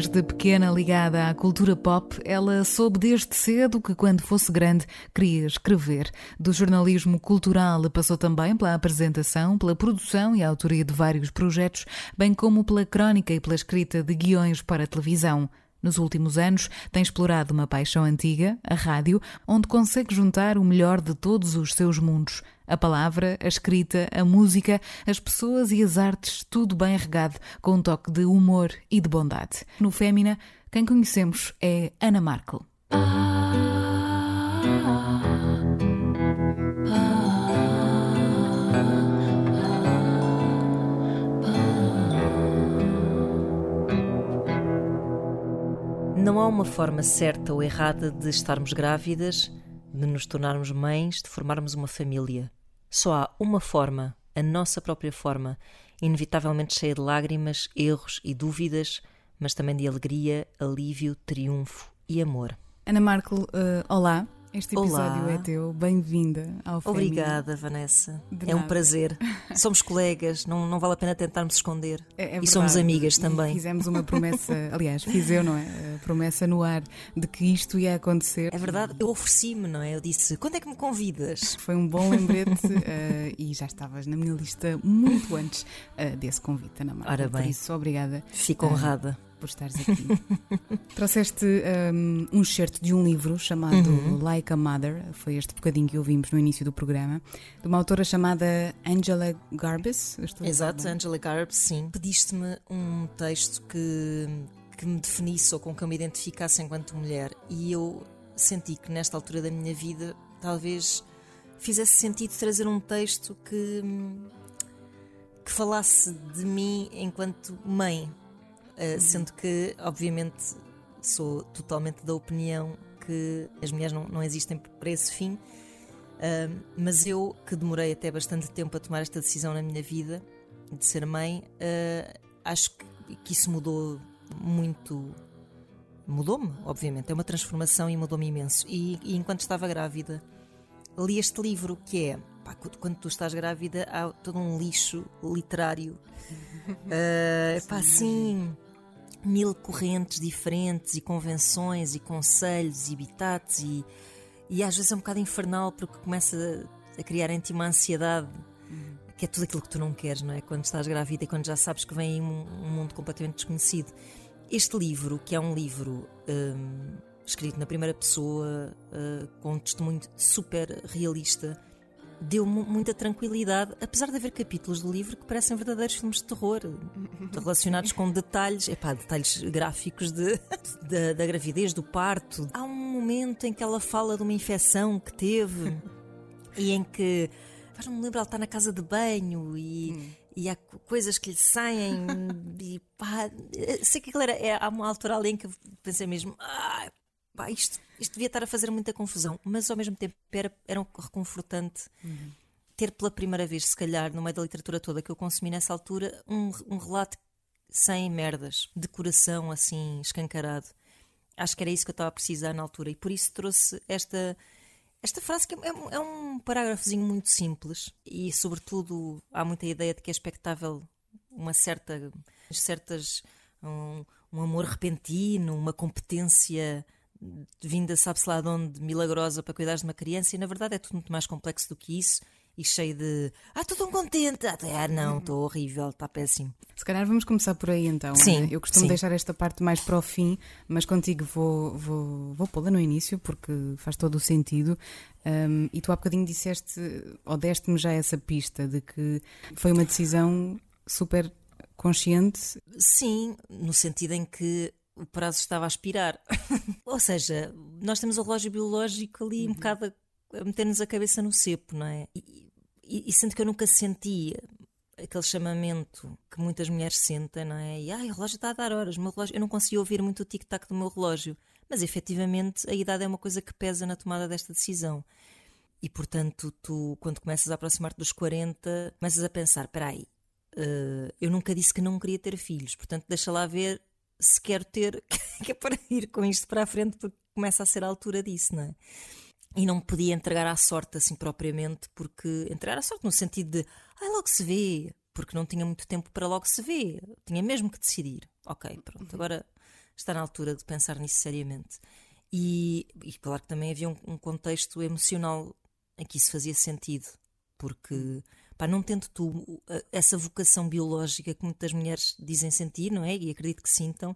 Desde pequena ligada à cultura pop, ela soube desde cedo que, quando fosse grande, queria escrever. Do jornalismo cultural passou também pela apresentação, pela produção e autoria de vários projetos, bem como pela crónica e pela escrita de guiões para televisão. Nos últimos anos, tem explorado uma paixão antiga, a rádio, onde consegue juntar o melhor de todos os seus mundos. A palavra, a escrita, a música, as pessoas e as artes, tudo bem regado, com um toque de humor e de bondade. No Fémina, quem conhecemos é Ana Markel. Não há uma forma certa ou errada de estarmos grávidas, de nos tornarmos mães, de formarmos uma família. Só há uma forma, a nossa própria forma, inevitavelmente cheia de lágrimas, erros e dúvidas, mas também de alegria, alívio, triunfo e amor. Ana Markel, uh, olá. Este episódio Olá. é teu. Bem-vinda ao Fémina. Obrigada, Vanessa. De é um prazer. Somos colegas, não, não vale a pena tentarmos esconder. É- é e somos amigas E também. Fizemos uma promessa, aliás, fiz eu, não é? A promessa no ar de que isto ia acontecer. É verdade, eu ofereci-me, não é? Eu disse: quando é que me convidas? Foi um bom lembrete eh, e já estavas na minha lista muito antes eh, desse convite, Ana Marta. Ora Por bem. isso, obrigada Fico Ah. honrada. Por estares aqui. Trouxeste um, um excerto de um livro chamado Uhum. Like a Mother, foi este bocadinho que ouvimos no início do programa, de uma autora chamada Angela Garbus. A Exato? Angela Garb, sim. Pediste-me um texto que, que me definisse ou com que eu me identificasse enquanto mulher e eu senti que nesta altura da minha vida talvez fizesse sentido trazer um texto que, que falasse de mim enquanto mãe, Uh, sendo que, obviamente, sou totalmente da opinião que as mulheres não, não existem para esse fim. Uh, mas eu, que demorei até bastante tempo a tomar esta decisão na minha vida, de ser mãe, uh, acho que, que isso mudou muito. Mudou-me, obviamente, é uma transformação e mudou-me imenso. E, e enquanto estava grávida, li este livro que é. pá, quando- tu estás grávida, há todo um lixo literário. Uh, pá, assim, mil correntes diferentes e convenções e conselhos e bitates e, e às vezes é um bocado infernal porque começa a criar em ti uma ansiedade que é tudo aquilo que tu não queres, não é? Quando estás grávida e quando já sabes que vem um, um mundo completamente desconhecido. Este livro, que é um livro hum, escrito na primeira pessoa, uh, com um testemunho super realista, deu-me muita tranquilidade, apesar de haver capítulos do livro que parecem verdadeiros filmes de terror, relacionados com detalhes, epá, detalhes gráficos de, da, da gravidez, do parto. Há um momento em que ela fala de uma infecção que teve e em que faz-me lembrar, ela está na casa de banho e. E há co- coisas que lhe saem e pá, sei que aquilo era. É, há uma altura ali em que pensei mesmo, ah, pá, isto, isto devia estar a fazer muita confusão, mas ao mesmo tempo era, era um reconfortante ter pela primeira vez, se calhar, no meio da literatura toda que eu consumi nessa altura, um, um relato sem merdas, de coração assim escancarado. Acho que era isso que eu estava a precisar na altura e por isso trouxe esta. Esta frase que é um, é um parágrafozinho muito simples e, sobretudo, há muita ideia de que é expectável uma certa, certas, um, um amor repentino, uma competência vinda, sabe-se lá de onde, milagrosa para cuidar de uma criança, e na verdade é tudo muito mais complexo do que isso e cheio de ah, estou tão contente, ah, não, estou horrível, está péssimo. Se calhar vamos começar por aí então. Sim, Ana. Eu costumo sim. deixar esta parte mais para o fim, mas contigo vou, vou, vou pô-la no início porque faz todo o sentido. Um, e tu há bocadinho disseste, ou deste-me já essa pista de que foi uma decisão super consciente. Sim, no sentido em que o prazo estava a expirar. Ou seja, nós temos o relógio biológico ali um bocado a, a meter-nos a cabeça no cepo, não é? E, e, e sinto que eu nunca senti aquele chamamento que muitas mulheres sentem, não é? E ai, o relógio está a dar horas, o meu relógio. Eu não consegui ouvir muito o tic-tac do meu relógio, mas efetivamente a idade é uma coisa que pesa na tomada desta decisão. E portanto, tu, quando começas a aproximar-te dos 40, começas a pensar: espera aí, eh, eu nunca disse que não queria ter filhos, portanto, deixa lá ver se quero ter, que é para ir com isto para a frente, porque começa a ser a altura disso, não é? E não me podia entregar à sorte assim propriamente, porque entregar à sorte no sentido de ai, logo se vê, porque não tinha muito tempo para logo se vê, tinha mesmo que decidir. Ok, pronto, agora está na altura de pensar nisso seriamente. E, e claro que também havia um, um, contexto emocional em que isso fazia sentido, porque pá, não tendo tu essa vocação biológica que muitas mulheres dizem sentir, não é? E acredito que sintam,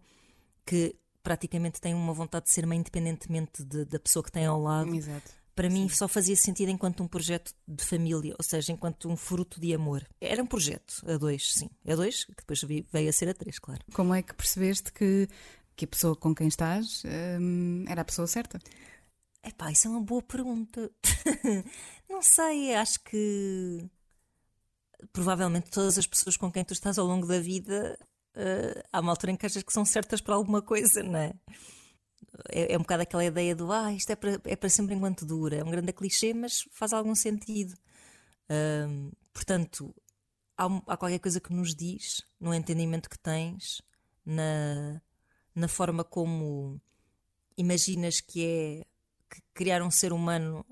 que praticamente têm uma vontade de ser mãe independentemente de, da pessoa que têm ao lado. Exato. Para mim só fazia sentido enquanto um projeto de família, ou seja, enquanto um fruto de amor. Era um projeto, a dois, sim. A dois, que depois veio a ser a três, claro. Como é que percebeste que, que a pessoa com quem estás hum, era a pessoa certa? Epá, isso é uma boa pergunta. não sei, acho que provavelmente todas as pessoas com quem tu estás ao longo da vida uh, há uma altura em que achas que são certas para alguma coisa, não é? É, é um bocado aquela ideia do ah, isto é para, é para sempre enquanto dura. É um grande clichê, mas faz algum sentido. Uh, portanto, há, há, qualquer coisa que nos diz no entendimento que tens, na, na forma como imaginas que é que criar um ser humano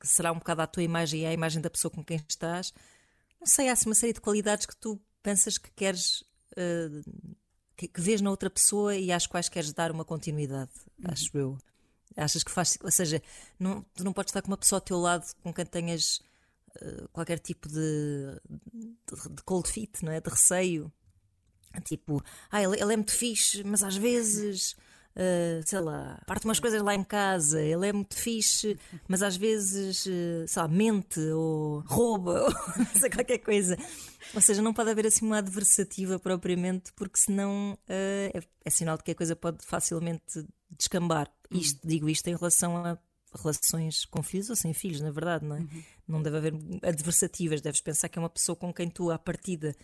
que será um bocado à tua imagem e à imagem da pessoa com quem estás. Não sei, há uma série de qualidades que tu pensas que queres uh, que, que vês na outra pessoa e às quais queres dar uma continuidade, uhum. acho eu. Achas que faz. Ou seja, não, tu não podes estar com uma pessoa ao teu lado com quem tenhas uh, qualquer tipo de, de, de, cold feet, não é? De receio. Tipo, ah, ele, ele é muito fixe, mas às vezes uh, sei lá, parte umas coisas lá em casa, ele é muito fixe, mas às vezes, uh, sei lá, mente ou rouba, ou não sei, qualquer coisa. Ou seja, não pode haver assim uma adversativa propriamente, porque senão uh, é, é, sinal de que a coisa pode facilmente descambar. Isto, uhum. digo isto em relação a relações com filhos ou sem filhos, na verdade, não é? Uhum. Não deve haver adversativas, deves pensar que é uma pessoa com quem tu, à partida,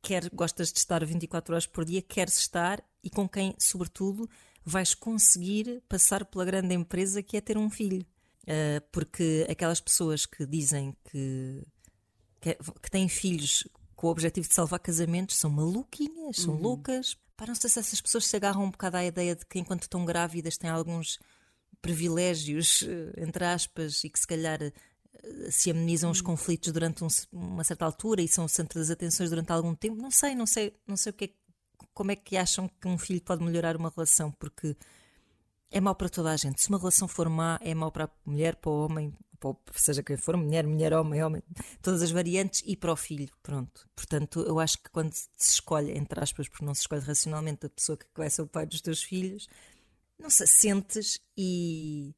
quer gostas de estar 24 horas por dia, queres estar e com quem, sobretudo, vais conseguir passar pela grande empresa que é ter um filho. Uh, porque aquelas pessoas que dizem que, que, que, têm filhos com o objetivo de salvar casamentos são maluquinhas, são uhum. loucas. Pá, não sei se essas pessoas se agarram um bocado à ideia de que enquanto estão grávidas têm alguns privilégios, ah, entre aspas, e que se calhar ah, se amenizam os uhum. conflitos durante um, uma certa altura e são o centro das atenções durante algum tempo. Não sei, não sei, não sei o que é como é que acham que um filho pode melhorar uma relação? Porque é mau para toda a gente. Se uma relação for má, é mau para a mulher, para o homem, para seja quem for, mulher, mulher, homem, homem, todas as variantes e para o filho. Pronto. Portanto, eu acho que quando se escolhe, entre aspas, porque não se escolhe racionalmente a pessoa que vai ser o pai dos teus filhos, não sei, sentes e,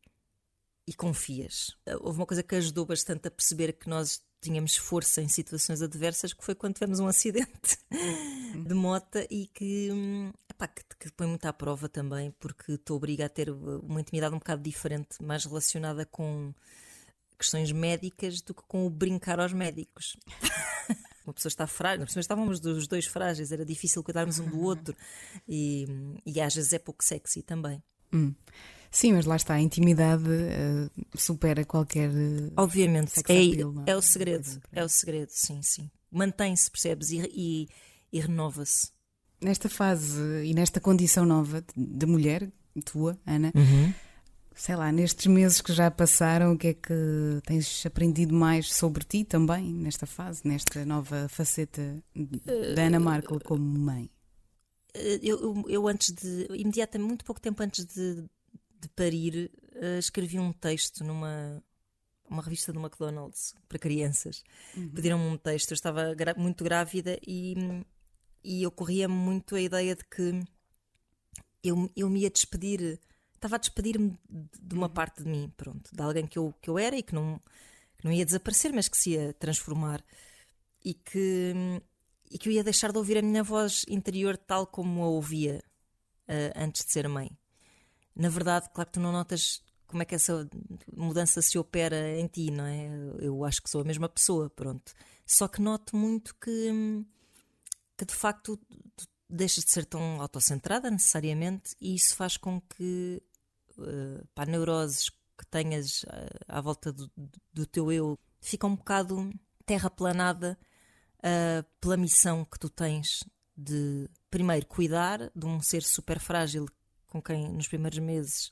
e confias. Houve uma coisa que ajudou bastante a perceber que nós tínhamos força em situações adversas, que foi quando tivemos um acidente de moto e que, epá, que, que põe muito à prova também, porque te obriga a ter uma intimidade um bocado diferente, mais relacionada com questões médicas do que com o brincar aos médicos. uma pessoa está frágil, nós estávamos os dois frágeis, era difícil cuidarmos um do outro e, e às vezes é pouco sexy também. Hum. Sim, mas lá está, a intimidade uh, supera qualquer. Uh, Obviamente, é, é, é, o segredo. É o segredo, sim, sim. Mantém-se, percebes? E, e, e renova-se. Nesta fase e nesta condição nova de mulher, tua, Ana, uhum. sei lá, nestes meses que já passaram, o que é que tens aprendido mais sobre ti também, nesta fase, nesta nova faceta da Ana Markel como mãe? Eu, eu, eu, antes de, imediatamente, muito pouco tempo antes de, de parir, uh, escrevi um texto numa uma revista do McDonald's para crianças. Uhum. Pediram-me um texto, eu estava muito grávida e, e ocorria-me muito a ideia de que eu, eu me ia despedir, estava a despedir-me de uma uhum. parte de mim, pronto, de alguém que eu, que eu era e que não, que não ia desaparecer, mas que se ia transformar e que, e que eu ia deixar de ouvir a minha voz interior tal como a ouvia uh, antes de ser mãe na verdade, claro que tu não notas como é que essa mudança se opera em ti, não é? Eu acho que sou a mesma pessoa, pronto. Só que noto muito que, que de facto tu deixas de ser tão autocentrada necessariamente e isso faz com que uh, pá, neuroses que tenhas uh, à volta do, do, teu eu fica um bocado terraplanada uh, pela missão que tu tens de primeiro cuidar de um ser super frágil com quem nos primeiros meses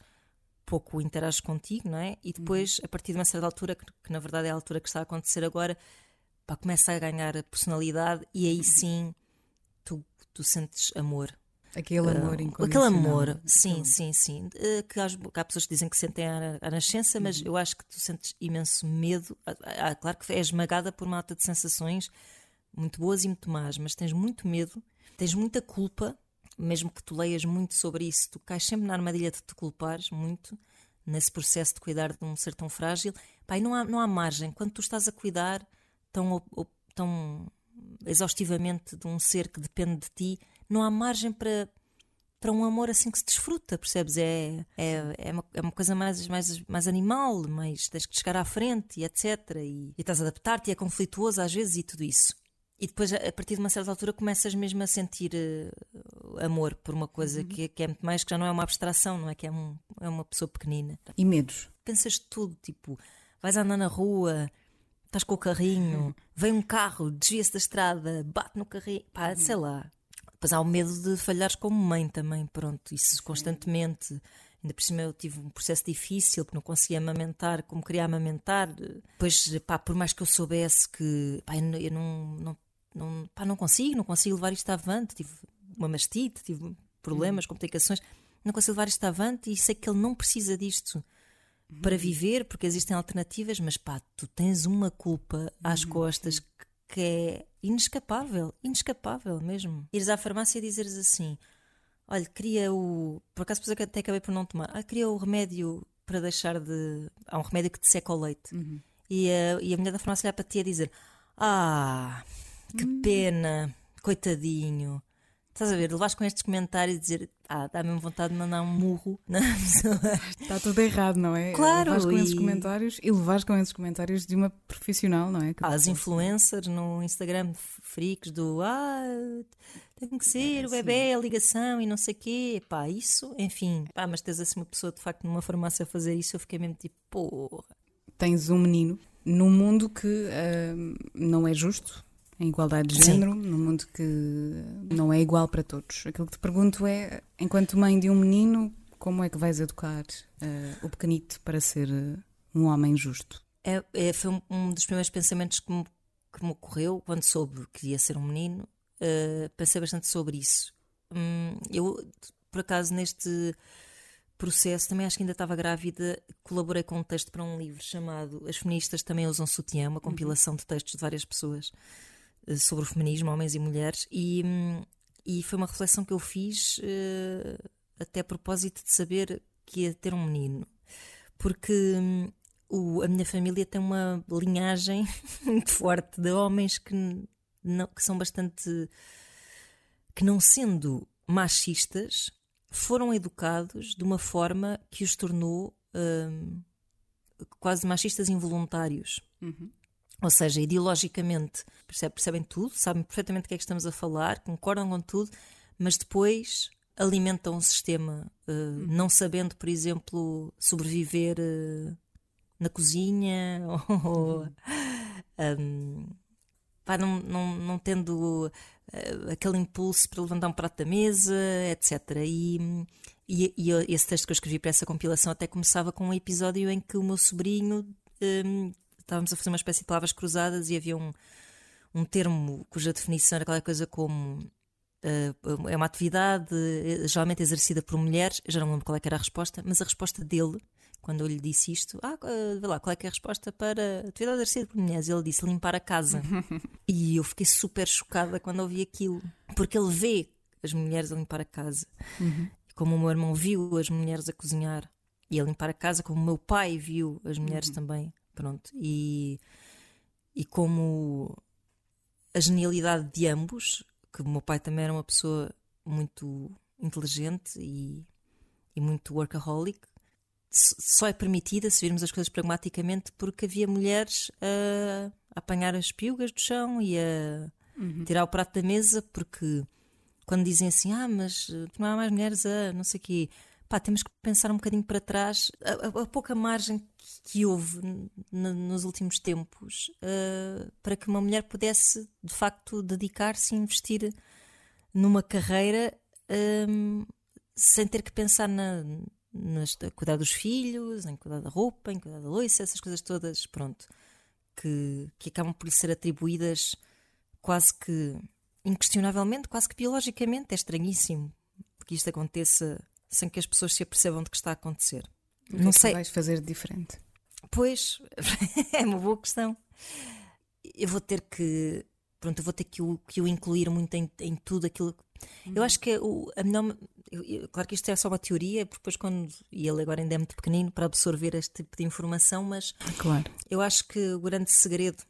pouco interage contigo, não é? E depois, uhum. a partir de uma certa altura, que, que, na verdade é a altura que está a acontecer agora, pá, começa a ganhar a personalidade e aí uhum. sim tu, tu sentes amor. Aquele amor uh, Aquele amor, sim, sim, sim. Uh, que, há, que há pessoas que dizem que sentem à, à nascença, mas uhum. eu acho que tu sentes imenso medo. Ah, ah, claro que é esmagada por uma alta de sensações muito boas e muito más, mas tens muito medo, tens muita culpa, mesmo que tu leias muito sobre isso, tu cais sempre na armadilha de te culpares muito nesse processo de cuidar de um ser tão frágil. Pai, não há, não há margem. Quando tu estás a cuidar tão, tão exaustivamente de um ser que depende de ti, não há margem para, para um amor assim que se desfruta, percebes? É, é, é, uma, é uma coisa mais, mais, mais animal, mais tens que chegar à frente e etc. E, e estás a adaptar-te e é conflituoso às vezes e tudo isso. E depois, a partir de uma certa altura, começas mesmo a sentir uh, amor por uma coisa uhum. que, que, é muito mais, que já não é uma abstração, não é? Que é, um, é uma pessoa pequenina. E medos? Pensas tudo, tipo, vais andar na rua, estás com o carrinho, vem um carro, desvia-se da estrada, bate no carrinho, pá, sei lá. Depois há o medo de falhares como mãe também, pronto, isso constantemente. Ainda por cima eu tive um processo difícil que não conseguia amamentar como queria amamentar. Depois, pá, por mais que eu soubesse que pá, eu não, não, não, pá, não consigo, não consigo levar isto avante. Tive uma mastite, tive problemas, uhum. complicações, não consigo levar isto avante e sei que ele não precisa disto para viver, porque existem alternativas, mas pá, tu tens uma culpa às uhum. costas que, que é inescapável, inescapável mesmo. Ires à farmácia e dizeres assim: olha, queria o. Por acaso até acabei por não tomar. Ah, queria o remédio para deixar de. Há um remédio que te seca o leite. Uhum. E, a, e a mulher da farmácia olhar para ti a dizer: Ah, que uhum. pena, coitadinho. Estás a ver, levas com estes comentários e dizer ah, dá mesmo vontade de mandar um murro na pessoa. Está tudo errado, não é? Claro. Levas com e... esses comentários e levas com esses comentários de uma profissional, não é? Que as influencers no Instagram, freaks do ah, tem que ser é, o bebê, a ligação e não sei o quê. Pá, isso, enfim. Pá, mas tens assim uma pessoa de facto numa farmácia a fazer isso, eu fiquei mesmo tipo, porra. Tens um menino num mundo que uh, não é justo, em igualdade de género, Sim. num mundo que não é igual para todos. Aquilo que te pergunto é, enquanto mãe de um menino, como é que vais educar uh, o pequenito para ser uh, um homem justo? É, é, foi um, dos primeiros pensamentos que me, que me ocorreu quando soube que ia ser um menino. Uh, pensei bastante sobre isso. Hum, eu, por acaso, neste processo, também acho que ainda estava grávida, colaborei com um texto para um livro chamado As Feministas Também Usam Sutiã, uma compilação de textos de várias pessoas eh, sobre o feminismo, homens e mulheres, e, hum, e foi uma reflexão que eu fiz uh, até a propósito de saber que ia ter um menino, porque um, o, a minha família tem uma linhagem muito forte de homens que, não, que são bastante. que não sendo machistas, foram educados de uma forma que os tornou um, quase machistas involuntários. Uhum. Ou seja, ideologicamente percebem tudo, sabem perfeitamente o que é que estamos a falar, concordam com tudo, mas depois alimentam o sistema, uh, não sabendo, por exemplo, sobreviver uh, na cozinha ou. Um, pá, não, não, não tendo uh, aquele impulso para levantar um prato da mesa, etc. E, e, e, esse texto que eu escrevi para essa compilação até começava com um episódio em que o meu sobrinho um, estávamos a fazer uma espécie de palavras cruzadas e havia um, um termo cuja definição era qualquer coisa como uh, é uma atividade eh, geralmente exercida por mulheres, eu já não lembro qual é era a resposta, mas a resposta dele, quando eu lhe disse isto, ah, uh, vê lá, qual é, é a resposta para atividade exercida por mulheres? Ele disse limpar a casa. e eu fiquei super chocada quando ouvi aquilo, porque ele vê as mulheres a limpar a casa. Uhum. Como o meu irmão viu as mulheres a cozinhar e a limpar a casa, como o meu pai viu as mulheres uhum. também Pronto. E, e como a genialidade de ambos, que o meu pai também era uma pessoa muito inteligente e, e muito workaholic, só é permitida, se virmos as coisas pragmaticamente, porque havia mulheres a, a apanhar as piugas do chão e a uhum. tirar o prato da mesa, porque quando dizem assim, ah, mas não há mais mulheres a não sei o quê, pá, temos que pensar um bocadinho para trás a, a, a pouca margem que, houve nos últimos tempos uh, para que uma mulher pudesse de facto dedicar-se e investir numa carreira um, eh, sem ter que pensar na, cuidar dos filhos, em cuidar da roupa, em cuidar da louça, essas coisas todas, pronto, que, que acabam por lhe ser atribuídas quase que inquestionavelmente, quase que biologicamente, é estranhíssimo que isto aconteça sem que as pessoas se apercebam de que está a acontecer? O que não é que sei. vais fazer de diferente? Pois, é uma boa questão. Eu vou ter que. Pronto, eu vou ter que o, que o incluir muito em, em tudo aquilo. Uhum. Eu acho que o, a melhor. Eu, eu, claro que isto é só uma teoria, porque depois, quando. E ele agora ainda é muito pequenino para absorver este tipo de informação, mas. Claro. Eu acho que o grande segredo.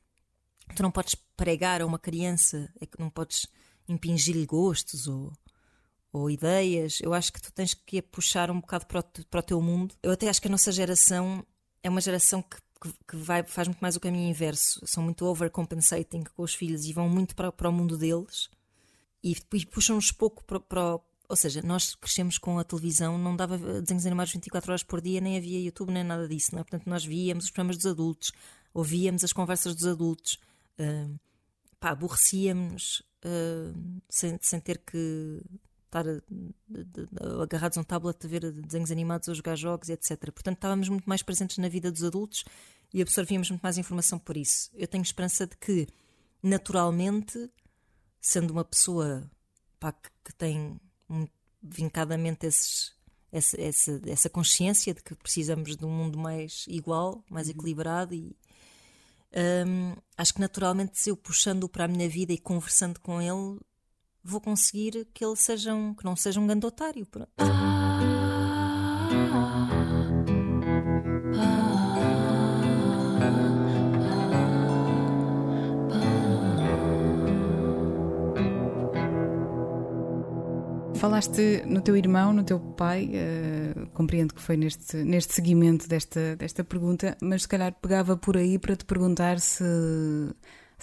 Tu não podes pregar a uma criança, é que não podes impingir-lhe gostos ou ou ideias, eu acho que tu tens que puxar um bocado para o, para o teu mundo. Eu até acho que a nossa geração é uma geração que, que, vai, faz muito mais o caminho inverso. São muito overcompensating com os filhos e vão muito para, para o mundo deles e, e puxam-nos pouco para, para, Ou seja, nós crescemos com a televisão, não dava desenhos animados 24 horas por dia, nem havia YouTube, nem nada disso. Não é? Portanto, nós víamos os programas dos adultos, ouvíamos as conversas dos adultos, uh, pá, aborrecíamos uh, sem, sem ter que estar agarrados a um tablet a ver desenhos animados ou jogar jogos, etc. Portanto, estávamos muito mais presentes na vida dos adultos e absorvíamos muito mais informação por isso. Eu tenho esperança de que, naturalmente, sendo uma pessoa pá, que, que, tem vincadamente esses, essa, essa, essa, consciência de que precisamos de um mundo mais igual, mais uhum. equilibrado e um, acho que naturalmente se eu puxando para a minha vida e conversando com ele vou conseguir que ele seja um, que não seja um grande otário. Pronto. Falaste no teu irmão, no teu pai, uh, compreendo que foi neste, neste seguimento desta, desta pergunta, mas se calhar pegava por aí para te perguntar se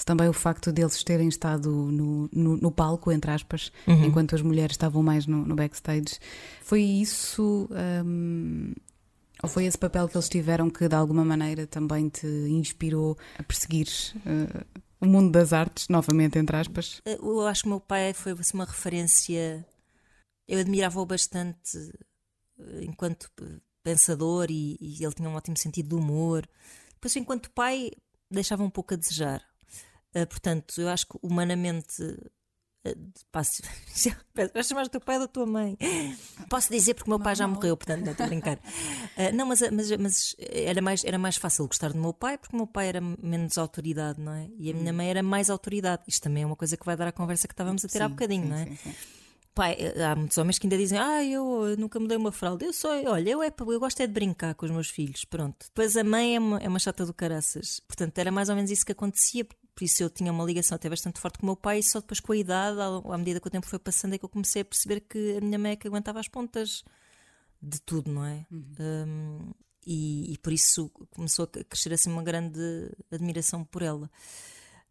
também o facto deles terem estado no, no, no palco, entre aspas, uhum. enquanto as mulheres estavam mais no, no backstage, foi isso. Um, ou foi esse papel que eles tiveram que de alguma maneira também te inspirou a perseguir uh, o mundo das artes, novamente, entre aspas? Eu acho que o meu pai foi assim, uma referência. Eu admirava-o bastante eh, enquanto pensador e, e, ele tinha um ótimo sentido de humor. Depois, enquanto pai, deixava um pouco a desejar. Uh, portanto, eu acho que humanamente. Uh, passo, vais chamar o teu pai ou da tua mãe? Posso dizer porque o meu pai já morreu, portanto, não estou a brincar. Uh, não, mas, mas, mas, era, mais, era mais fácil gostar do meu pai porque o meu pai era menos autoridade, não é? E a minha hum. mãe era mais autoridade. Isto também é uma coisa que vai dar à conversa que estávamos a ter sim, há bocadinho, sim, não é? Sim, sim. Pai, há muitos homens que ainda dizem Ah, eu nunca mudei uma fralda. Eu sou, olha, eu, é, eu gosto é de brincar com os meus filhos. Pronto. Depois a mãe é uma, é uma chata do caraças. Portanto, era mais ou menos isso que acontecia por isso eu tinha uma ligação até bastante forte com o meu pai, e só depois com a idade, à medida que o tempo foi passando, é que eu comecei a perceber que a minha mãe é que aguentava as pontas de tudo, não é? Uhum. Um, e, e, por isso começou a crescer assim uma grande admiração por ela.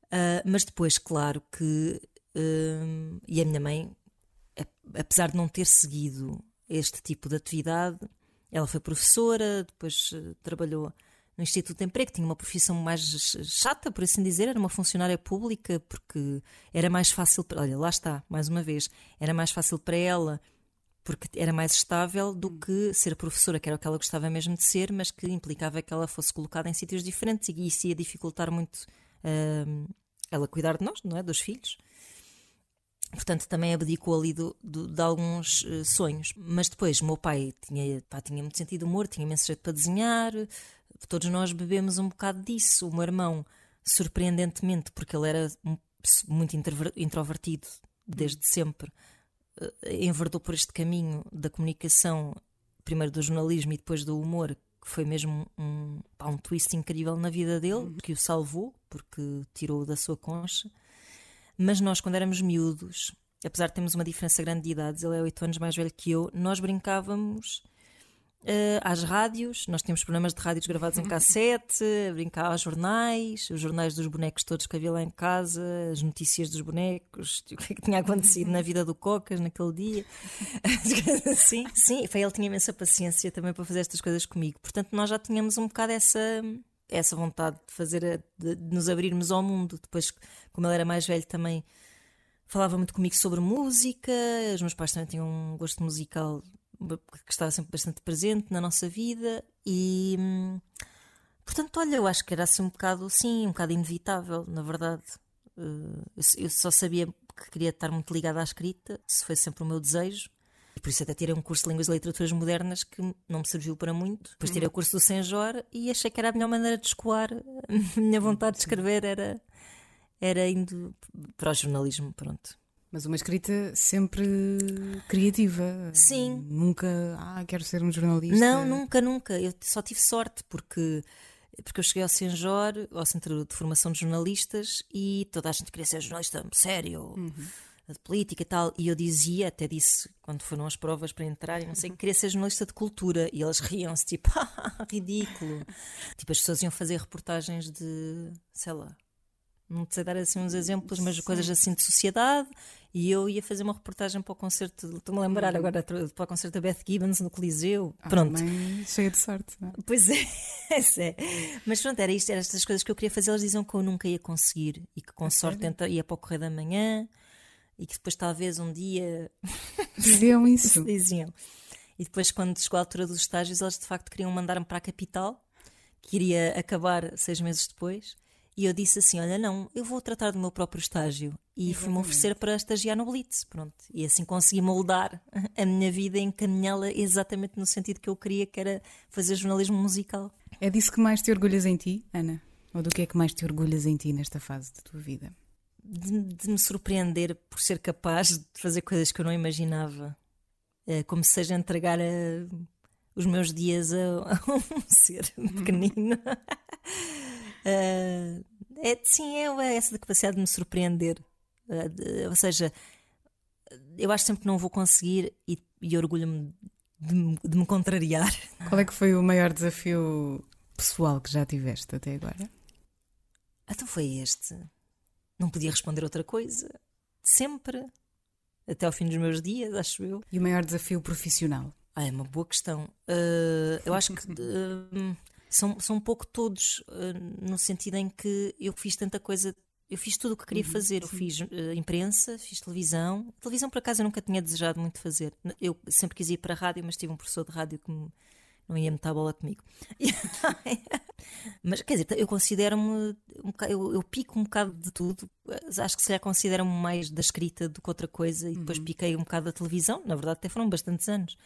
Uh, mas depois, claro que. Um, e a minha mãe, apesar de não ter seguido este tipo de atividade, ela foi professora, depois uh, trabalhou no Instituto de Emprego, tinha uma profissão mais chata, por assim dizer, era uma funcionária pública, porque era mais fácil. Para, olha, lá está, mais uma vez, era mais fácil para ela porque era mais estável do que ser professora, que era o que ela gostava mesmo de ser, mas que implicava que ela fosse colocada em sítios diferentes e isso ia dificultar muito uh, ela cuidar de nós, não é? Dos filhos. Portanto, também abdicou ali do, do, de alguns uh, sonhos. Mas depois, o meu pai tinha, pá, tinha muito sentido de humor, tinha imenso jeito para desenhar, todos nós bebemos um bocado disso. O meu irmão, surpreendentemente, porque ele era muito introvertido desde sempre, eh, enverdou por este caminho da comunicação, primeiro do jornalismo e depois do humor, que foi mesmo um, pá, um twist incrível na vida dele, uhum. que o salvou, porque tirou da sua concha. Mas nós, quando éramos miúdos, apesar de termos uma diferença grande de idades, ele é oito anos mais velho que eu, nós brincávamos Uh, às rádios, nós tínhamos programas de rádios gravados em cassete, brincar aos jornais, os jornais dos bonecos todos que havia lá em casa, as notícias dos bonecos, o que, é que tinha acontecido na vida do Cocas naquele dia. sim, sim, foi, ele tinha imensa paciência também para fazer estas coisas comigo. Portanto, nós já tínhamos um bocado essa, essa vontade de fazer, de, de nos abrirmos ao mundo. Depois, como ele era mais velho, também falava muito comigo sobre música, os meus pais também tinham um gosto musical que estava sempre bastante presente na nossa vida e hum, portanto, olha, eu acho que era assim um bocado sim, um bocado inevitável, na verdade. Uh, eu, só sabia que queria estar muito ligada à escrita, se foi sempre o meu desejo. Por isso até tirei um curso de Línguas e Literaturas Modernas que não me serviu para muito. Depois tirei o curso do Senjor e achei que era a melhor maneira de escoar a minha vontade de escrever era, era indo para o jornalismo, pronto. Mas uma escrita sempre criativa. Sim. Nunca, ah, quero ser um jornalista. Não, nunca, nunca. Eu só tive sorte porque porque eu cheguei ao Senjor, ao Centro de Formação de Jornalistas, e toda a gente queria ser jornalista sério, uhum. de política e tal. E eu dizia, até disse quando foram as provas para entrar, e não sei, que queria ser jornalista de cultura. E elas riam-se, tipo, ah, ridículo. tipo, as pessoas iam fazer reportagens de, sei lá, não sei dar assim uns exemplos, mas Sim. coisas assim de sociedade. E eu ia fazer uma reportagem para o concerto, estou-me a lembrar hum. agora, para o concerto da Beth Gibbons no Coliseu. Ah, pronto. cheia de sorte, não é? Pois é, é. Mas pronto, era isto, eram estas coisas que eu queria fazer. Eles diziam que eu nunca ia conseguir e que com sorte entra, ia para o Correio da Manhã e que depois talvez um dia. Diziam isso. diziam. E depois, quando chegou a altura dos estágios, eles de facto queriam mandar-me para a capital, que iria acabar seis meses depois. E eu disse assim: Olha, não, eu vou tratar do meu próprio estágio. E fui-me oferecer para estagiar no Blitz. Pronto. E assim consegui moldar a minha vida e encaminhá-la exatamente no sentido que eu queria, que era fazer jornalismo musical. É disso que mais te orgulhas em ti, Ana? Ou do que é que mais te orgulhas em ti nesta fase da tua vida? De, de me surpreender por ser capaz de fazer coisas que eu não imaginava. É, como seja entregar a, os meus dias a, a um ser pequenino. Uh, é, sim, é essa capacidade de me surpreender. Uh, de, ou seja, eu acho sempre que não vou conseguir e, e orgulho-me de, de, me contrariar. Qual é que foi o maior desafio pessoal que já tiveste até agora? Então foi este. Não podia responder outra coisa. Sempre. Até ao fim dos meus dias, acho eu. E o maior desafio profissional? Ah, é uma boa questão. Uh, eu acho que uh, são, são um pouco todos, uh, no sentido em que eu fiz tanta coisa. Eu fiz tudo o que queria uhum, fazer. Eu fiz uh, imprensa, fiz televisão. Televisão, por acaso, eu nunca tinha desejado muito fazer. Eu sempre quis ir para a rádio, mas tive um professor de rádio que me, não ia meter a bola comigo. mas, quer dizer, eu considero-me. Um eu, eu, pico um bocado de tudo. Acho que se calhar considero-me mais da escrita do que outra coisa. E depois uhum. piquei um bocado da televisão. Na verdade, até foram bastantes anos.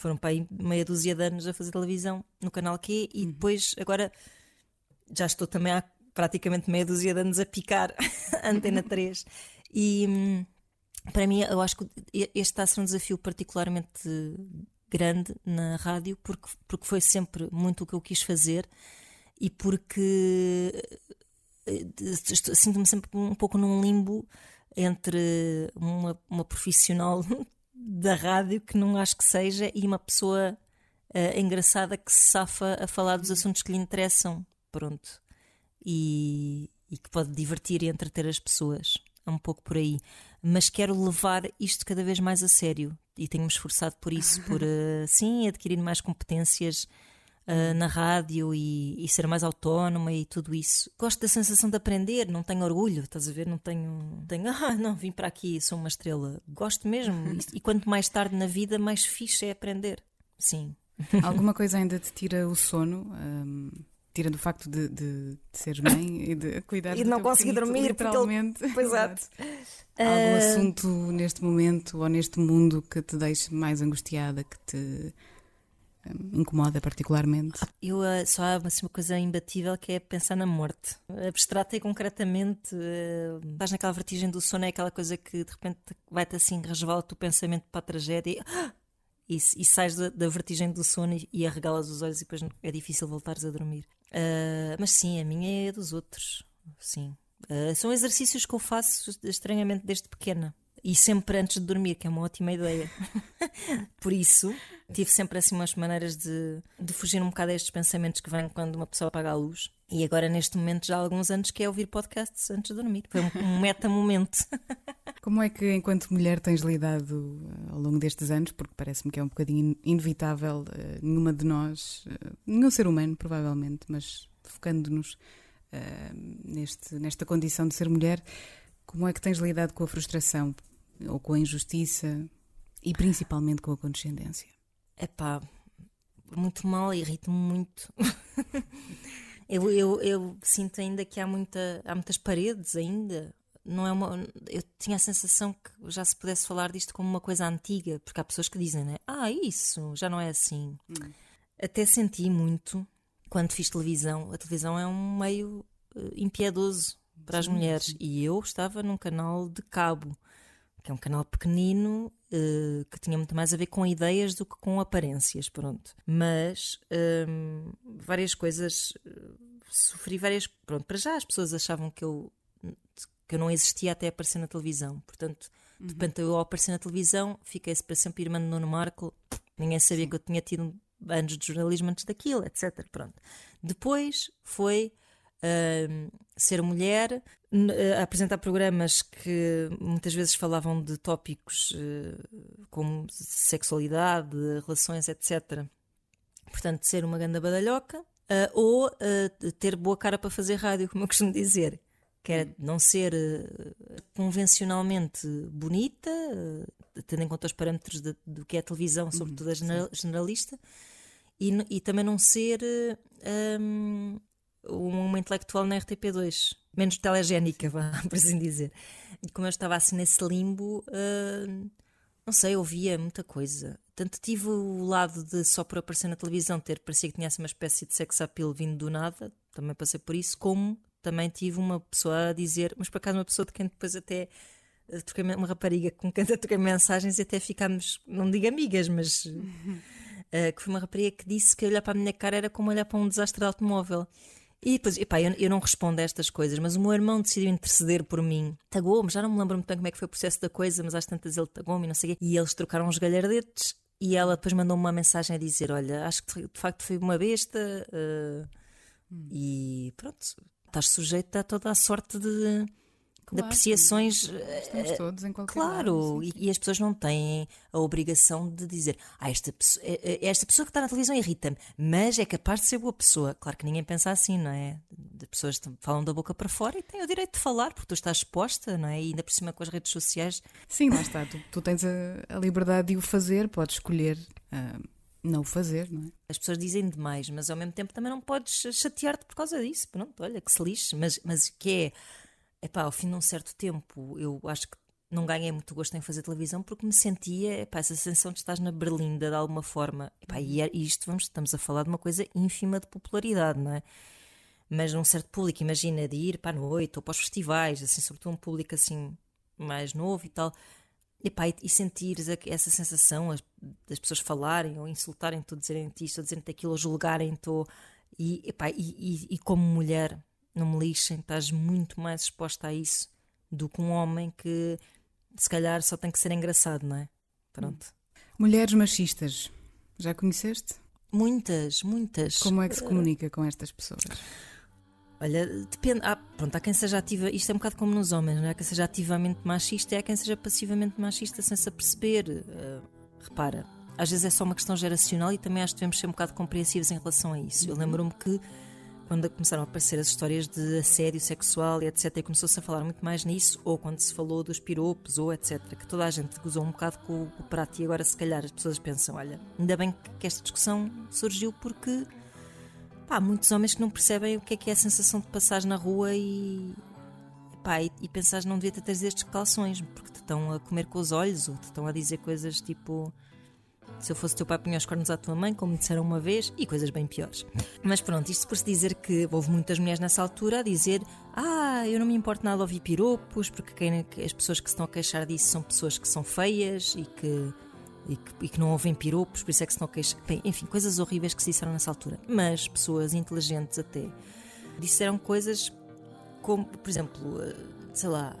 Foram para aí meia dúzia de anos a fazer televisão no canal Q e uhum. depois agora já estou também há praticamente meia dúzia de anos a picar a Antena 3. E hum, para mim, eu acho que este está a ser um desafio particularmente grande na rádio, porque, porque foi sempre muito o que eu quis fazer e porque eh, sinto-me sempre um pouco num limbo entre uma, uma profissional da rádio que não acho que seja e uma pessoa uh, engraçada que se safa a falar dos assuntos que lhe interessam. Pronto. E, e que pode divertir e entreter as pessoas. É um pouco por aí. Mas quero levar isto cada vez mais a sério e tenho-me esforçado por isso, por uh, sim, adquirir mais competências uh, na rádio e, e, ser mais autónoma e tudo isso. Gosto da sensação de aprender, não tenho orgulho, estás a ver? Não tenho, tenho ah, não, vim para aqui, sou uma estrela. Gosto mesmo. e, e quanto mais tarde na vida, mais fixe é aprender. Sim. Alguma coisa ainda te tira o sono? Um, tira do facto de, de, de seres mãe e de cuidar E de não conseguir dormir, literalmente. Ele... Exato. Algum uh... assunto neste momento ou neste mundo que te deixe mais angustiada, que te incomoda particularmente? Eu uh, só há assim, uma coisa imbatível que é pensar na morte. Abstrata e concretamente, uh, estás naquela vertigem do sono, é aquela coisa que de repente vai-te assim, resvala-te o pensamento para a tragédia e, e, sais da, da, vertigem do sono e, e arregalas os olhos e depois é difícil voltares a dormir. Uh, mas sim, a minha é dos outros. Sim. Uh, são exercícios que eu faço estranhamente desde pequena e sempre antes de dormir, que é uma ótima ideia. Por isso, tive sempre assim umas maneiras de, de fugir um bocado a estes pensamentos que vêm quando uma pessoa apaga a luz. E agora, neste momento, já há alguns anos, que é ouvir podcasts antes de dormir. Foi um, meta-momento. Como é que, enquanto mulher, tens lidado eh, ao longo destes anos? Porque parece-me que é um bocadinho inevitável, uh, nenhuma de nós, uh, nenhum ser humano, provavelmente, mas focando-nos uh, neste, nesta condição de ser mulher, como é que tens lidado com a frustração? Ou com a injustiça e principalmente com a condescendência? É pá, muito mal, irrita-me muito. eu, eu, eu, sinto ainda que há, muita, há muitas paredes ainda. não é uma. Eu tinha a sensação que já se pudesse falar disto como uma coisa antiga, porque há pessoas que dizem, né? Ah, isso, já não é assim. Hum. Até senti muito quando fiz televisão. A televisão é um meio uh, impiedoso para as sim, mulheres. E eu estava num canal de cabo, que é um canal pequenino uh, que tinha muito mais a ver com ideias do que com aparências, pronto. Mas um, várias coisas. Uh, sofri várias. Pronto, para já as pessoas achavam que eu que eu não existia até aparecer na televisão. Portanto, uhum. de repente eu ao aparecer na televisão, fiquei-se para sempre irmã de Nuno Marco, ninguém sabia Sim. que eu tinha tido anos de jornalismo antes daquilo, etc. Pronto. Depois foi uh, ser mulher, uh, apresentar programas que muitas vezes falavam de tópicos uh, como sexualidade, relações, etc. Portanto, ser uma ganda badalhoca. ou ter boa cara para fazer rádio, como eu costumo dizer que era não ser uh, convencionalmente bonita, uh, tendo em conta os parâmetros de, do que é a televisão, uhum, sobretudo a general, generalista, e, e, também não ser uma intelectual na RTP2, menos telegénica, por assim dizer. E como eu estava assim nesse limbo, não sei, ouvia muita coisa. Tanto tive o lado de só por aparecer na televisão ter parecia que tinha uma espécie de sex appeal vindo do nada, também passei por isso, como também tive uma pessoa a dizer, mas por acaso uma pessoa de quem depois até eh, troquei uma rapariga com quem troquei mensagens e até ficámos, não digo amigas, mas uh, que foi uma rapariga que disse que olhar para a minha cara era como olhar para um desastre de automóvel. E depois, epá, eu, eu não respondo a estas coisas, mas o meu irmão decidiu interceder por mim. Tagou-me, já não me lembro muito bem como é que foi o processo da coisa, mas às tantas ele tagou-me e não sei o quê. E eles trocaram uns galhardetes e ela depois mandou-me uma mensagem a dizer: Olha, acho que de facto foi uma besta. Uh, hum. E pronto, estás sujeito a toda a sorte de, claro, de apreciações. Estamos eh, todos em qualquer Claro, lado, e, e, as pessoas não têm a obrigação de dizer ah, esta, pessoa, eh, eh, esta pessoa que está na televisão irrita-me, mas é capaz de ser boa pessoa. Claro que ninguém pensa assim, não é? As pessoas falam da boca para fora e têm o direito de falar, porque tu estás exposta, não é? E ainda por cima com as redes sociais. Sim, lá está. Tu, tu tens a, a, liberdade de o fazer, podes escolher. Uh, não o fazer, não é? As pessoas dizem demais, mas ao mesmo tempo também não podes chatear-te por causa disso. Pronto, olha, que se lixe. Mas, mas que é, epá, ao fim de um certo tempo, eu acho que não ganhei muito gosto em fazer televisão porque me sentia epá, essa sensação de estás na berlinda de alguma forma. Epá, e, é, isto vamos, estamos a falar de uma coisa ínfima de popularidade, não é? Mas num certo público, imagina, de ir para a noite ou para os festivais, assim, sobretudo um público assim mais novo e tal Epá, e, e sentires essa sensação das pessoas falarem ou insultarem-te, ou dizerem-te isto, ou dizerem-te aquilo, ou julgarem-te, e, epá, e, e, e, como mulher, não me lixem, estás muito mais exposta a isso do que um homem que se calhar só tem que ser engraçado, não é? Pronto. Mulheres machistas, já conheceste? Muitas, muitas. Como é que se comunica com estas pessoas? Olha, depende. Há, pronto, há quem seja ativa. Isto é um bocado como nos homens, não é? Há quem seja ativamente machista e há quem seja passivamente machista sem se aperceber. Uh, repara, às vezes é só uma questão geracional e também acho que devemos ser um bocado compreensivos em relação a isso. Eu uhum. lembro-me que quando começaram a aparecer as histórias de assédio sexual e etc., e começou-se a falar muito mais nisso, ou quando se falou dos piropos, ou etc., que toda a gente gozou um bocado com, o prato e agora se calhar as pessoas pensam: olha, ainda bem que esta discussão surgiu porque há muitos homens que não percebem o que é que é a sensação de passar na rua e, pá, e, e pensar não devia ter trazido estes calções, porque te estão a comer com os olhos ou te estão a dizer coisas tipo se eu fosse teu pai punha os cornos à tua mãe, como me disseram uma vez, e coisas bem piores. Mas pronto, isto por se dizer que houve muitas mulheres nessa altura a dizer ah, eu não me importo nada ouvir piropos, porque quem, as pessoas que se estão a queixar disso são pessoas que são feias e que e que, e que, não ouvem piropos, por isso é que se não queixam. Bem, enfim, coisas horríveis que se disseram nessa altura. Mas pessoas inteligentes até disseram coisas como, por exemplo, eh, sei lá,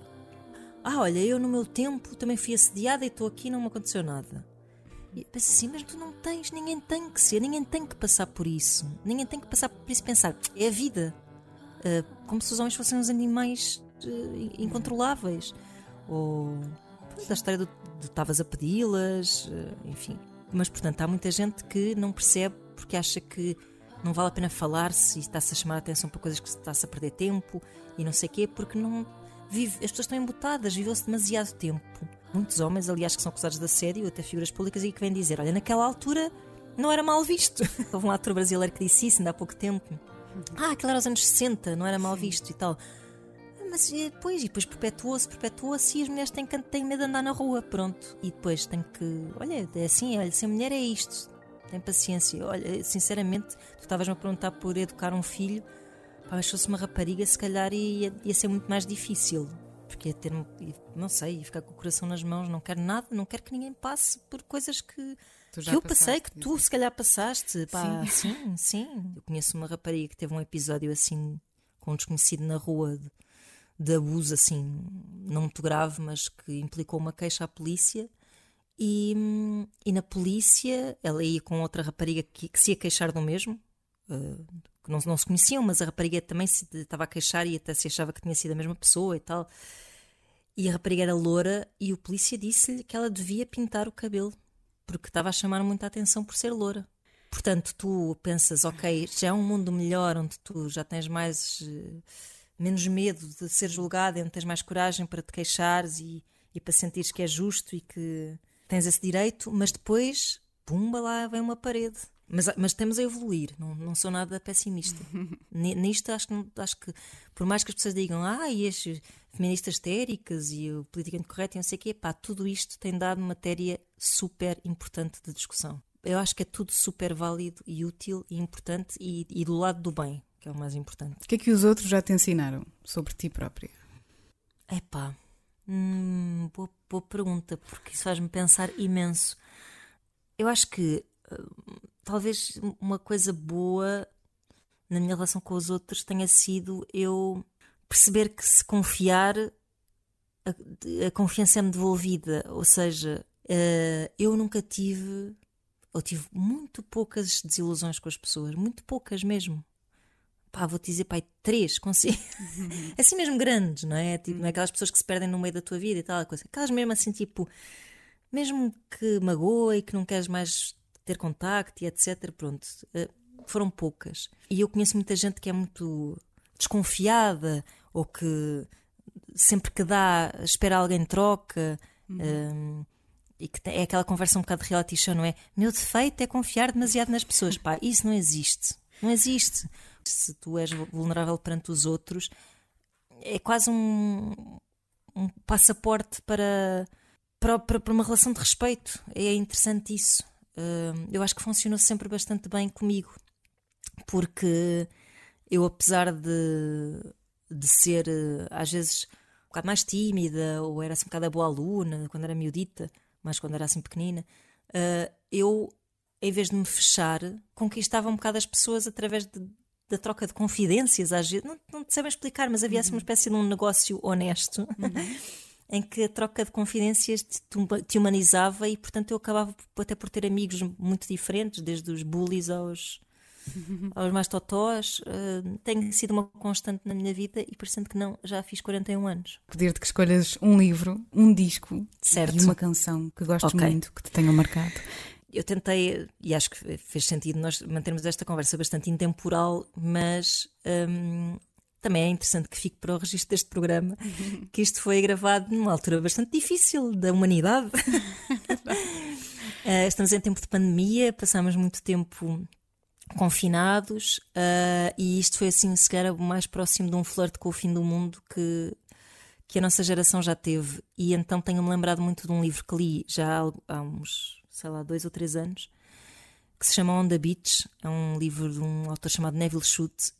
ah, olha, eu no meu tempo também fui assediada e estou aqui e não me aconteceu nada. Penso assim, mas tu não tens, ninguém tem que ser, ninguém tem que passar por isso. Ninguém tem que passar por isso pensar, é a vida. Uh, como se os homens fossem uns animais uh, incontroláveis. Ou da história do estavas a pedi-las, eh, enfim. Mas, portanto, há muita gente que não percebe porque acha que não vale a pena falar-se e está-se a chamar a atenção para coisas que está-se a perder tempo e não sei o quê, porque não vive, as pessoas estão embutadas, viveu-se demasiado tempo. Muitos homens, aliás, que são acusados de assédio, até figuras públicas, e que vêm dizer: olha, naquela altura não era mal visto. Houve um ator brasileiro que disse isso ainda há pouco tempo. Ah, aquilo era aos anos 60, não era mal visto e tal. mas depois, e depois perpetuou-se, perpetuou-se e as mulheres têm, têm medo de andar na rua, pronto. E depois tem que, olha, é assim, olha, ser mulher é isto, tem paciência. Olha, sinceramente, tu estavas-me a perguntar por educar um filho, pá, se fosse uma rapariga, se calhar ia, ia ser muito mais difícil. Porque ia ter, não sei, ia ficar com o coração nas mãos, não quero nada, não quero que ninguém passe por coisas que, que eu passei, que tu se calhar passaste. Pá, sim. sim, sim. Eu conheço uma rapariga que teve um episódio assim com um desconhecido na rua de, de abuso, assim, não muito grave, mas que implicou uma queixa à polícia. E, e na polícia ela ia com outra rapariga que, que se ia queixar do mesmo, uh, que não, não se conheciam, mas a rapariga também se estava a queixar e até se achava que tinha sido a mesma pessoa e tal. E a rapariga era loura e o polícia disse-lhe que ela devia pintar o cabelo porque estava a chamar muita atenção por ser loura. Portanto, tu pensas, ok, já é um mundo melhor onde tu já tens mais uh, menos medo de ser julgado, onde tens mais coragem para te queixares e, e para sentires que é justo e que tens esse direito, mas depois, pumba, lá vem uma parede. Mas, mas temos a evoluir, não, não sou nada pessimista. Nisto acho que, acho que, por mais que as pessoas digam, ah, e as feministas histéricas e o politicamente correto e não sei o quê, pá, tudo isto tem dado matéria super importante de discussão. Eu acho que é tudo super válido e útil e importante e, e do lado do bem, que é o mais importante. O que é que os outros já te ensinaram sobre ti própria? É pá, hum, boa, boa pergunta, porque isso faz-me pensar imenso. Eu acho que uh, talvez uma coisa boa na minha relação com os outros tenha sido eu perceber que se confiar, a, a confiança é-me devolvida. Ou seja, uh, eu nunca tive, ou tive muito poucas desilusões com as pessoas, muito poucas mesmo. Pá, vou-te dizer, pai, três, consigo. Uhum. assim mesmo grandes, não é? Tipo, não é aquelas pessoas que se perdem no meio da tua vida e tal, coisa. Aquelas mesmo assim, tipo, mesmo que magoa e que não queres mais ter contacto e etc. Pronto, eh, foram poucas. E eu conheço muita gente que é muito desconfiada ou que sempre que dá espera alguém troca. Uhum. Um, e que é aquela conversa um bocado de reality show, não é? Meu defeito é confiar demasiado nas pessoas. Pá, isso não existe. Não existe. Se tu és vulnerável perante os outros, é quase um, um passaporte para, para, para, uma relação de respeito. É interessante isso eu acho que funcionou sempre bastante bem comigo, porque eu, apesar de, de ser uh, às vezes um bocado mais tímida, ou era assim um bocado a boa aluna quando era miudita, mas quando era assim pequenina, uh, eu, em vez de me fechar, conquistava um bocado as pessoas através de, da troca de confidências, às vezes. Não, não te sabem explicar, mas havia assim uma uhum. espécie de um negócio honesto. Uhum. em que a troca de confidências te, te, humanizava e, portanto, eu acabava até por ter amigos muito diferentes, desde os bullies aos, aos mais totós. Uh, tem sido uma constante na minha vida e, parecendo que não, já fiz 41 anos. Pedir-te que escolhas um livro, um disco certo. e uma canção que gostes okay. muito, que te tenham marcado. Eu tentei, e acho que fez sentido nós mantermos esta conversa bastante intemporal, mas um, também é interessante que fique para o registro deste programa que isto foi gravado numa altura bastante difícil da humanidade. uh, estamos em tempo de pandemia, passamos muito tempo confinados uh, e isto foi assim, se calhar, o mais próximo de um flerte com o fim do mundo que, que a nossa geração já teve. E então tenho-me lembrado muito de um livro que li já há uns, sei lá, dois ou três anos, que se chama On the Beach. É um livro de um autor chamado Neville Shute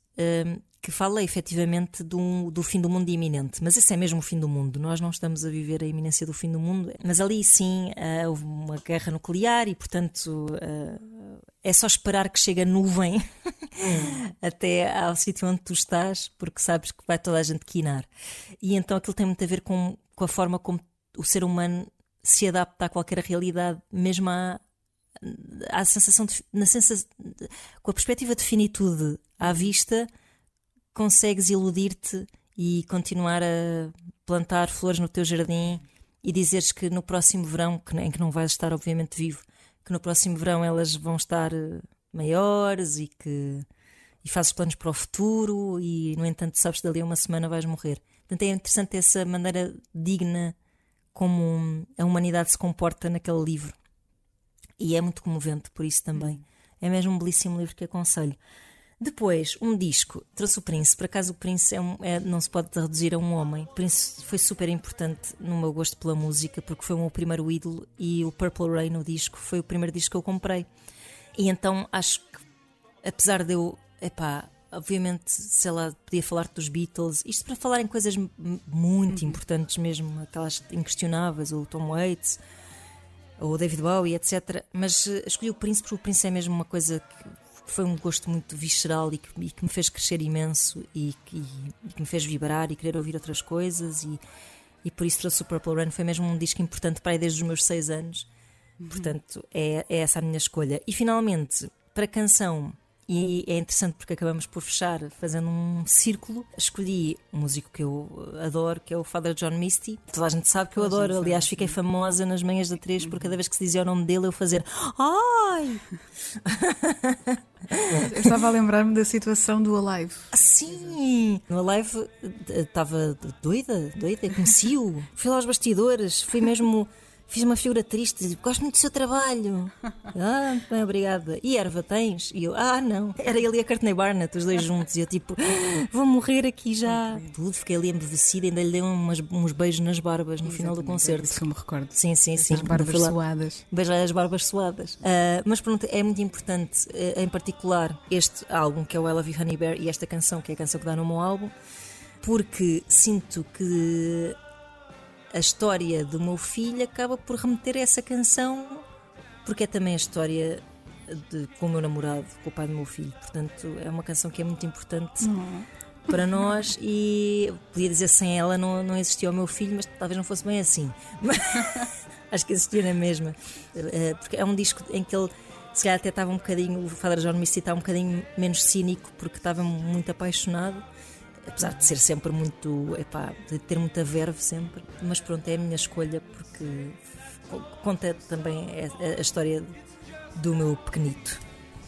que fala efetivamente do, do fim do mundo iminente. Mas esse é mesmo o fim do mundo. Nós não estamos a viver a iminência do fim do mundo. Mas ali sim uh, houve uma guerra nuclear e, portanto, uh, é só esperar que chegue a nuvem até ao sítio onde tu estás, porque sabes que vai toda a gente quinar. E então aquilo tem muito a ver com, com a forma como o ser humano se adapta a qualquer realidade, mesmo à, à sensação de, na sensação, com a perspectiva de finitude à vista consegues iludir-te e continuar a plantar flores no teu jardim e dizeres que no próximo verão, em que não vais estar obviamente vivo, que no próximo verão elas vão estar eh, maiores e que e fazes planos para o futuro e no entanto sabes que dali a uma semana vais morrer. Portanto é interessante essa maneira digna como a humanidade se comporta naquele livro. E é muito comovente por isso também. É mesmo um belíssimo livro que aconselho. Depois, um disco. Trouxe o Prince. Por acaso, o Prince é um, é, não se pode reduzir a um homem. O Prince foi super importante no meu gosto pela música, porque foi o meu primeiro ídolo e o Purple Rain, o disco, foi o primeiro disco que eu comprei. E então acho que, apesar de eu. Epá, obviamente, sei lá, podia falar dos Beatles, isto para falar em coisas muito uhum. importantes mesmo, aquelas inquestionáveis, o Tom Waits, ou o David Bowie, etc. Mas uh, escolhi o Prince porque o Prince é mesmo uma coisa que foi um gosto muito visceral e que, e que me fez crescer imenso e que, e que, me fez vibrar e querer ouvir outras coisas e, e por isso trouxe o Purple Rain, foi mesmo um disco importante para aí desde os meus seis anos. Uhum. Portanto, é, é essa a minha escolha. E finalmente, para a canção e é interessante porque acabamos por fechar fazendo um círculo. Escolhi um músico que eu adoro, que é o Father John Misty. Toda a gente sabe que eu adoro. Aliás, fiquei famosa nas manhãs da 3 por cada vez que se dizia o nome dele eu fazer Ai! Eu estava a lembrar-me da situação do Alive. Sim! No Alive eh, estava doida, doida, conheci-o. Fui lá aos bastidores, fui mesmo Fiz uma figura triste, gosto muito do seu trabalho. ah, bem, obrigada. E erva tens? E eu, ah, não. Era ele e a Courtney Barnett, os dois juntos. E eu, tipo, vou morrer aqui já. Tudo, fiquei ali embevecida, ainda lhe dei umas, uns beijos nas barbas no Exatamente, final do concerto. Isso que eu me recordo. Sim, sim, sim. As barbas suadas. Beijar as barbas suadas. Uh, mas pronto, é muito importante, uh, em particular, este álbum que é o I Love You Honey Bear e esta canção, que é a canção que dá no meu álbum, porque sinto que a história do meu filho acaba por remeter a essa canção, porque é também a história de, com o meu namorado, com o pai do meu filho. Portanto, é uma canção que é muito importante. Uhum. Para nós, e podia dizer sem ela não, não existia o meu filho, mas talvez não fosse bem assim. Acho que existia na mesma, eh, porque é um disco em que ele se calhar até estava um bocadinho, o Father John Misty está um bocadinho menos cínico porque estava muito apaixonado apesar de ser sempre muito, epá, de ter muita verve sempre, mas pronto, é a minha escolha porque conta também a, história do meu pequenito.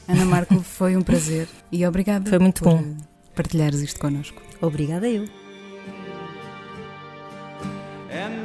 Ana Marco, foi um prazer e obrigada. Foi muito por bom partilhares isto connosco. Obrigada eu. Ah.